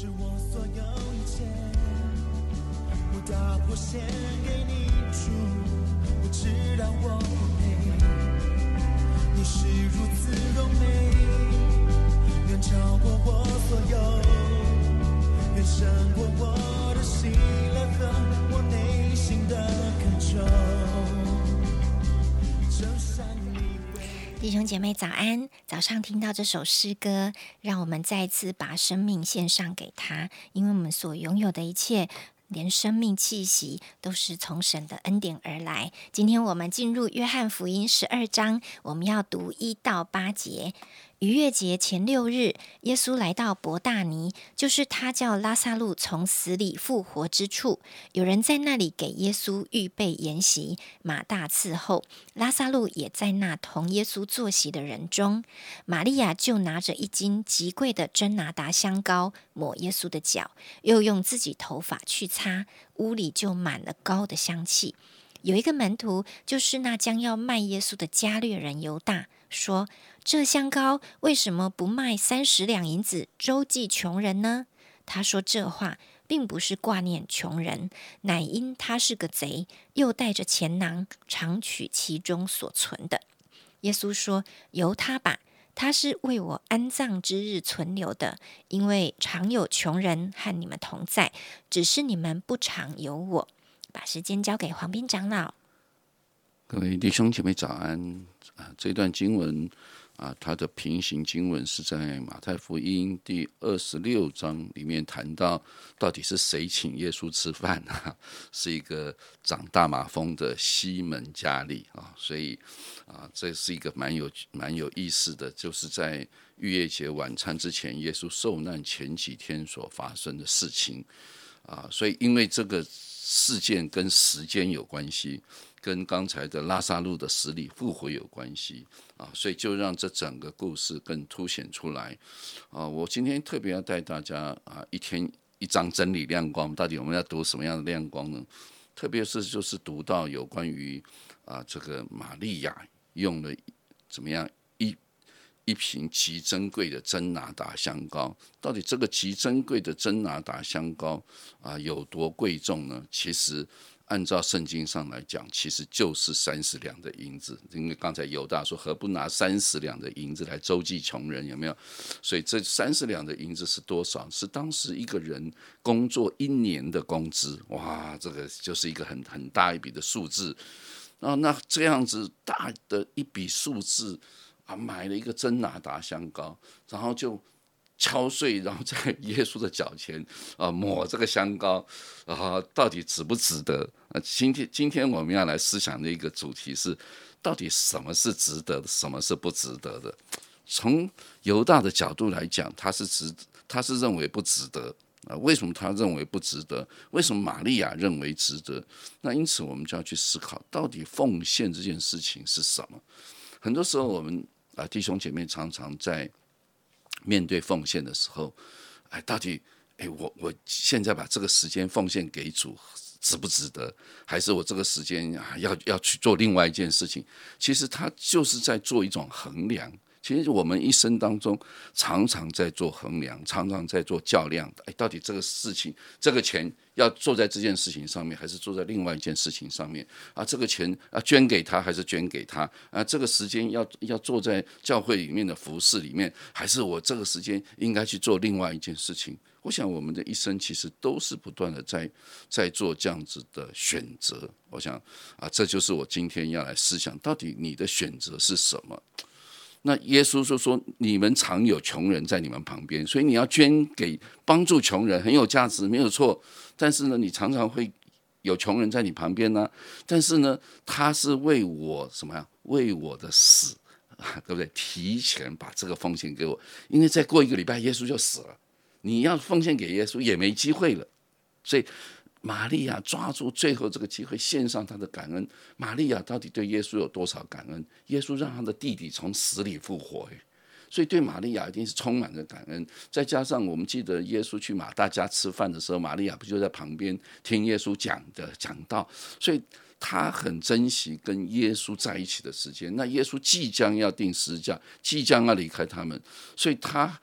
是我所有一切，我打破献给你主，我知道我不配，你是如此柔美，远超过我所有，远胜过我的喜乐和我内心的渴求，弟兄姐妹早安！早上听到这首诗歌，让我们再次把生命献上给他，因为我们所拥有的一切，连生命气息都是从神的恩典而来。今天我们进入约翰福音十二章，我们要读一到八节。逾越节前六日，耶稣来到伯大尼，就是他叫拉萨路从死里复活之处。有人在那里给耶稣预备筵席，马大伺候，拉萨路也在那同耶稣坐席的人中。玛利亚就拿着一斤极贵的真拿达香膏抹耶稣的脚，又用自己头发去擦，屋里就满了膏的香气。有一个门徒，就是那将要卖耶稣的加略人犹大，说：“这香膏为什么不卖三十两银子周济穷人呢？”他说这话，并不是挂念穷人，乃因他是个贼，又带着钱囊，常取其中所存的。耶稣说：“由他吧，他是为我安葬之日存留的，因为常有穷人和你们同在，只是你们不常有我。”把时间交给黄斌长老。各位弟兄姐妹早安啊！这段经文啊，它的平行经文是在马太福音第二十六章里面谈到，到底是谁请耶稣吃饭啊？是一个长大麻风的西门加利啊，所以啊，这是一个蛮有蛮有意思的，就是在逾越节晚餐之前，耶稣受难前几天所发生的事情啊，所以因为这个。事件跟时间有关系，跟刚才的拉萨路的死里复活有关系啊，所以就让这整个故事更凸显出来啊。我今天特别要带大家啊，一天一张真理亮光，到底我们要读什么样的亮光呢？特别是就是读到有关于啊，这个玛利亚用了怎么样？一一瓶极珍贵的真拿达香膏，到底这个极珍贵的真拿达香膏啊有多贵重呢？其实按照圣经上来讲，其实就是三十两的银子。因为刚才犹大说何不拿三十两的银子来周济穷人，有没有？所以这三十两的银子是多少？是当时一个人工作一年的工资。哇，这个就是一个很很大一笔的数字啊！那这样子大的一笔数字。啊，买了一个真拿达香膏，然后就敲碎，然后在耶稣的脚前啊抹这个香膏，啊，到底值不值得？啊，今天今天我们要来思想的一个主题是，到底什么是值得，什么是不值得的？从犹大的角度来讲，他是值，他是认为不值得啊。为什么他认为不值得？为什么玛利亚认为值得？那因此我们就要去思考，到底奉献这件事情是什么？很多时候我们。啊，弟兄姐妹常常在面对奉献的时候，哎，到底哎，我我现在把这个时间奉献给主，值不值得？还是我这个时间啊，要要去做另外一件事情？其实他就是在做一种衡量。其实我们一生当中常常在做衡量，常常在做较量。哎，到底这个事情，这个钱要做在这件事情上面，还是做在另外一件事情上面？啊，这个钱啊捐给他，还是捐给他？啊，这个时间要要做在教会里面的服饰里面，还是我这个时间应该去做另外一件事情？我想我们的一生其实都是不断的在在做这样子的选择。我想啊，这就是我今天要来思想，到底你的选择是什么？那耶稣就说：“你们常有穷人在你们旁边，所以你要捐给帮助穷人，很有价值，没有错。但是呢，你常常会有穷人在你旁边呢。但是呢，他是为我什么呀？为我的死，对不对？提前把这个奉献给我，因为再过一个礼拜，耶稣就死了。你要奉献给耶稣也没机会了，所以。”玛利亚抓住最后这个机会，献上她的感恩。玛利亚到底对耶稣有多少感恩？耶稣让他的弟弟从死里复活，所以对玛利亚一定是充满着感恩。再加上我们记得耶稣去马大家吃饭的时候，玛利亚不就在旁边听耶稣讲的讲道，所以他很珍惜跟耶稣在一起的时间。那耶稣即将要定十字架，即将要离开他们，所以他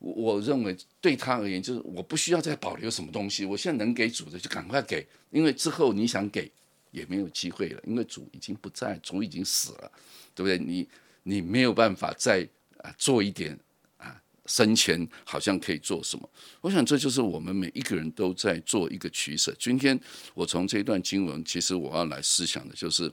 我认为对他而言，就是我不需要再保留什么东西，我现在能给主的就赶快给，因为之后你想给也没有机会了，因为主已经不在，主已经死了，对不对？你你没有办法再啊做一点啊生前好像可以做什么。我想这就是我们每一个人都在做一个取舍。今天我从这段经文，其实我要来思想的就是，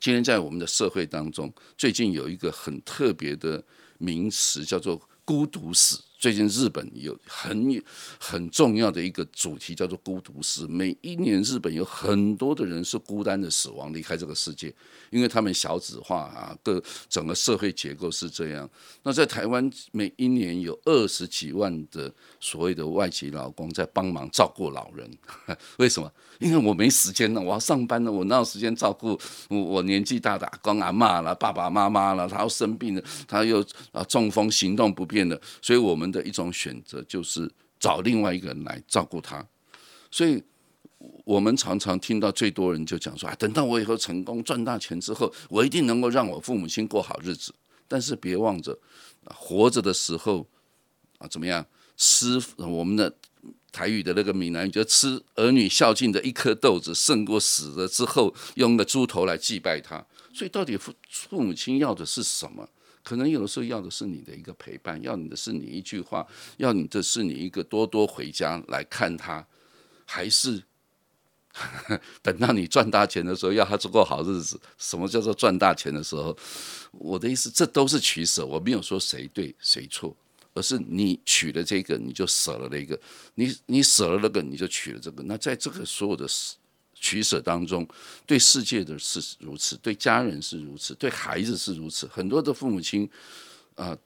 今天在我们的社会当中，最近有一个很特别的名词叫做。孤独死，最近日本有很很重要的一个主题叫做孤独死。每一年日本有很多的人是孤单的死亡离开这个世界，因为他们小子化啊，各整个社会结构是这样。那在台湾，每一年有二十几万的所谓的外籍劳工在帮忙照顾老人，为什么？因为我没时间了，我要上班了，我哪有时间照顾我我年纪大的阿公阿妈了、爸爸妈妈了？他要生病了，他又啊中风行动不便的，所以我们的一种选择就是找另外一个人来照顾他。所以我们常常听到最多人就讲说啊，等到我以后成功赚大钱之后，我一定能够让我父母亲过好日子。但是别忘着，活着的时候啊怎么样吃我们的。台语的那个闽南语，就吃儿女孝敬的一颗豆子，胜过死了之后用个猪头来祭拜他。所以，到底父父母亲要的是什么？可能有的时候要的是你的一个陪伴，要你的是你一句话，要你的是你一个多多回家来看他，还是 等到你赚大钱的时候，要他过好日子？什么叫做赚大钱的时候？我的意思，这都是取舍，我没有说谁对谁错。而是你取了这个，你就舍了那个；你你舍了那个，你就取了这个。那在这个所有的取舍当中，对世界的是如此，对家人是如此，对孩子是如此。很多的父母亲，啊，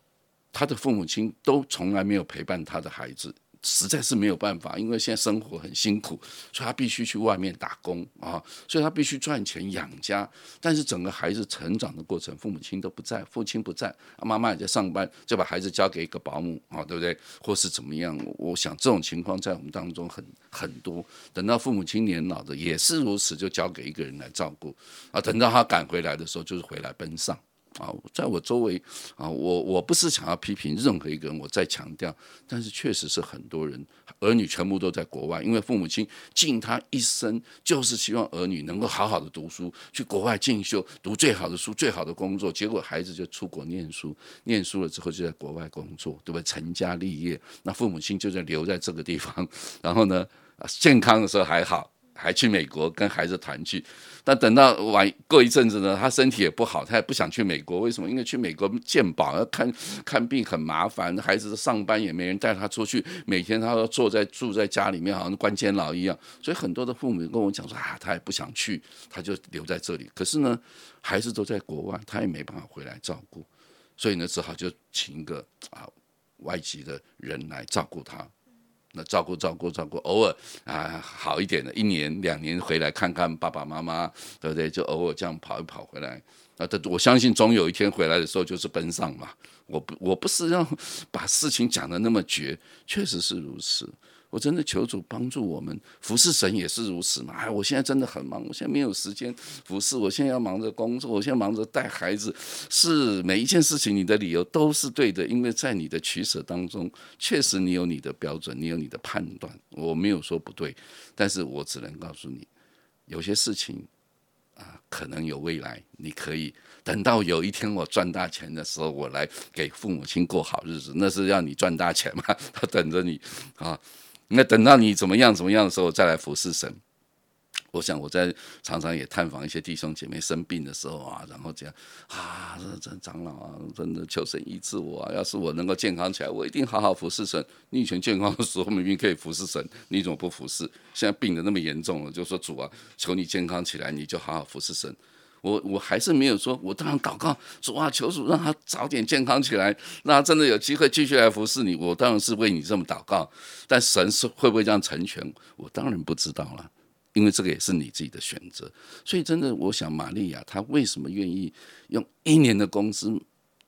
他的父母亲都从来没有陪伴他的孩子。实在是没有办法，因为现在生活很辛苦，所以他必须去外面打工啊，所以他必须赚钱养家。但是整个孩子成长的过程，父母亲都不在，父亲不在，妈妈也在上班，就把孩子交给一个保姆啊，对不对？或是怎么样？我想这种情况在我们当中很很多。等到父母亲年老的也是如此，就交给一个人来照顾啊。等到他赶回来的时候，就是回来奔丧。啊，在我周围啊，我我不是想要批评任何一个人，我再强调，但是确实是很多人儿女全部都在国外，因为父母亲尽他一生就是希望儿女能够好好的读书，去国外进修，读最好的书，最好的工作，结果孩子就出国念书，念书了之后就在国外工作，对不对？成家立业，那父母亲就在留在这个地方，然后呢，健康的时候还好。还去美国跟孩子团聚，但等到晚过一阵子呢，他身体也不好，他也不想去美国。为什么？因为去美国健保要看看病很麻烦，孩子上班也没人带他出去，每天他都坐在住在家里面，好像关监牢一样。所以很多的父母跟我讲说啊，他也不想去，他就留在这里。可是呢，孩子都在国外，他也没办法回来照顾，所以呢，只好就请一个啊外籍的人来照顾他。那照顾照顾照顾，偶尔啊好一点的，一年两年回来看看爸爸妈妈，对不对？就偶尔这样跑一跑回来，啊，我相信总有一天回来的时候就是奔丧嘛。我不我不是要把事情讲的那么绝，确实是如此。我真的求主帮助我们，服侍神也是如此嘛？哎，我现在真的很忙，我现在没有时间服侍，我现在要忙着工作，我现在忙着带孩子。是每一件事情，你的理由都是对的，因为在你的取舍当中，确实你有你的标准，你有你的判断。我没有说不对，但是我只能告诉你，有些事情啊，可能有未来，你可以等到有一天我赚大钱的时候，我来给父母亲过好日子，那是让你赚大钱嘛？他 等着你啊。那等到你怎么样怎么样的时候，再来服侍神。我想我在常常也探访一些弟兄姐妹生病的时候啊，然后讲啊，这这长老啊，真的求神医治我啊！要是我能够健康起来，我一定好好服侍神。你以前健康的时候明明可以服侍神，你怎么不服侍？现在病的那么严重了，就说主啊，求你健康起来，你就好好服侍神。我我还是没有说，我当然祷告主啊，求主让他早点健康起来，让他真的有机会继续来服侍你。我当然是为你这么祷告，但神是会不会这样成全，我当然不知道了，因为这个也是你自己的选择。所以真的，我想玛利亚她为什么愿意用一年的工资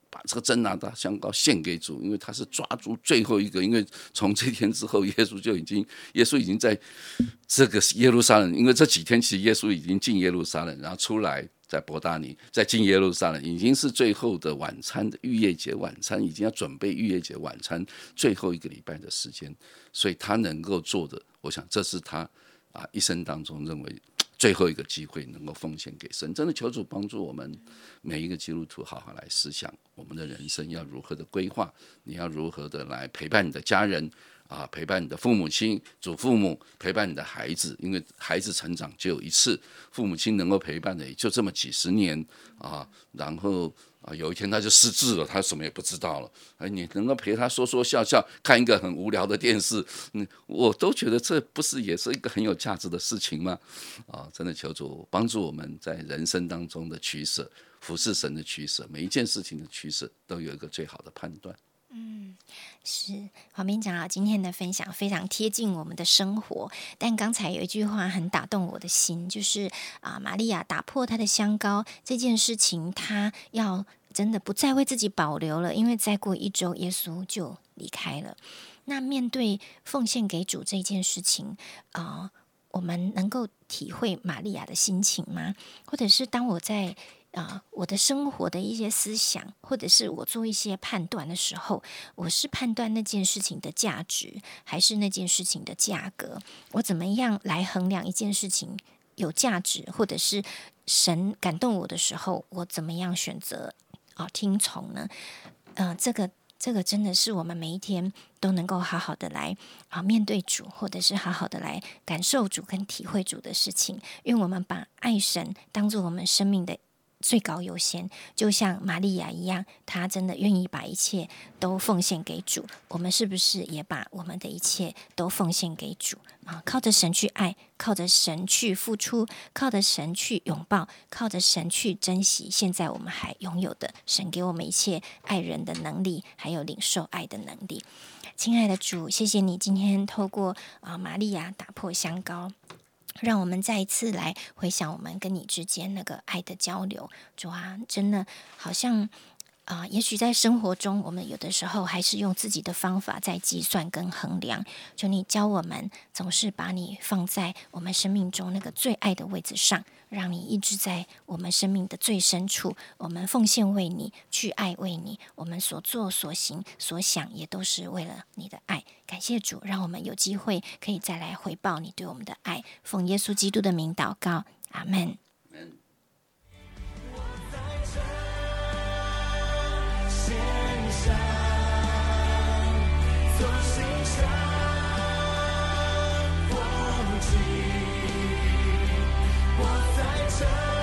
把这个真拿大香膏献给主？因为他是抓住最后一个，因为从这天之后，耶稣就已经，耶稣已经在这个耶路撒冷，因为这几天其实耶稣已经进耶路撒冷，然后出来。在伯大尼，在进耶路撒冷，已经是最后的晚餐的逾越节晚餐，已经要准备逾越节晚餐最后一个礼拜的时间，所以他能够做的，我想这是他啊一生当中认为最后一个机会，能够奉献给神。真的求主帮助我们每一个基督徒好好来思想我们的人生要如何的规划，你要如何的来陪伴你的家人。啊，陪伴你的父母亲、祖父母，陪伴你的孩子，因为孩子成长就有一次，父母亲能够陪伴的也就这么几十年啊。然后啊，有一天他就失智了，他什么也不知道了。哎，你能够陪他说说笑笑，看一个很无聊的电视，嗯，我都觉得这不是也是一个很有价值的事情吗？啊，真的求主帮助我们在人生当中的取舍，服侍神的取舍，每一件事情的取舍都有一个最好的判断。嗯，是黄斌长老今天的分享非常贴近我们的生活，但刚才有一句话很打动我的心，就是啊，玛利亚打破她的香膏这件事情，她要真的不再为自己保留了，因为再过一周，耶稣就离开了。那面对奉献给主这件事情啊，我们能够体会玛利亚的心情吗？或者是当我在啊，我的生活的一些思想，或者是我做一些判断的时候，我是判断那件事情的价值，还是那件事情的价格？我怎么样来衡量一件事情有价值，或者是神感动我的时候，我怎么样选择啊听从呢？嗯，这个这个真的是我们每一天都能够好好的来啊面对主，或者是好好的来感受主跟体会主的事情，因为我们把爱神当做我们生命的。最高优先，就像玛利亚一样，她真的愿意把一切都奉献给主。我们是不是也把我们的一切都奉献给主啊？靠着神去爱，靠着神去付出，靠着神去拥抱，靠着神去珍惜。现在我们还拥有的，神给我们一切爱人的能力，还有领受爱的能力。亲爱的主，谢谢你今天透过啊玛利亚打破香膏。让我们再一次来回想我们跟你之间那个爱的交流，主啊，真的好像啊，也许在生活中，我们有的时候还是用自己的方法在计算跟衡量。就你教我们，总是把你放在我们生命中那个最爱的位置上。让你一直在我们生命的最深处，我们奉献为你，去爱为你，我们所做所行所想也都是为了你的爱。感谢主，让我们有机会可以再来回报你对我们的爱。奉耶稣基督的名祷告，阿门。time.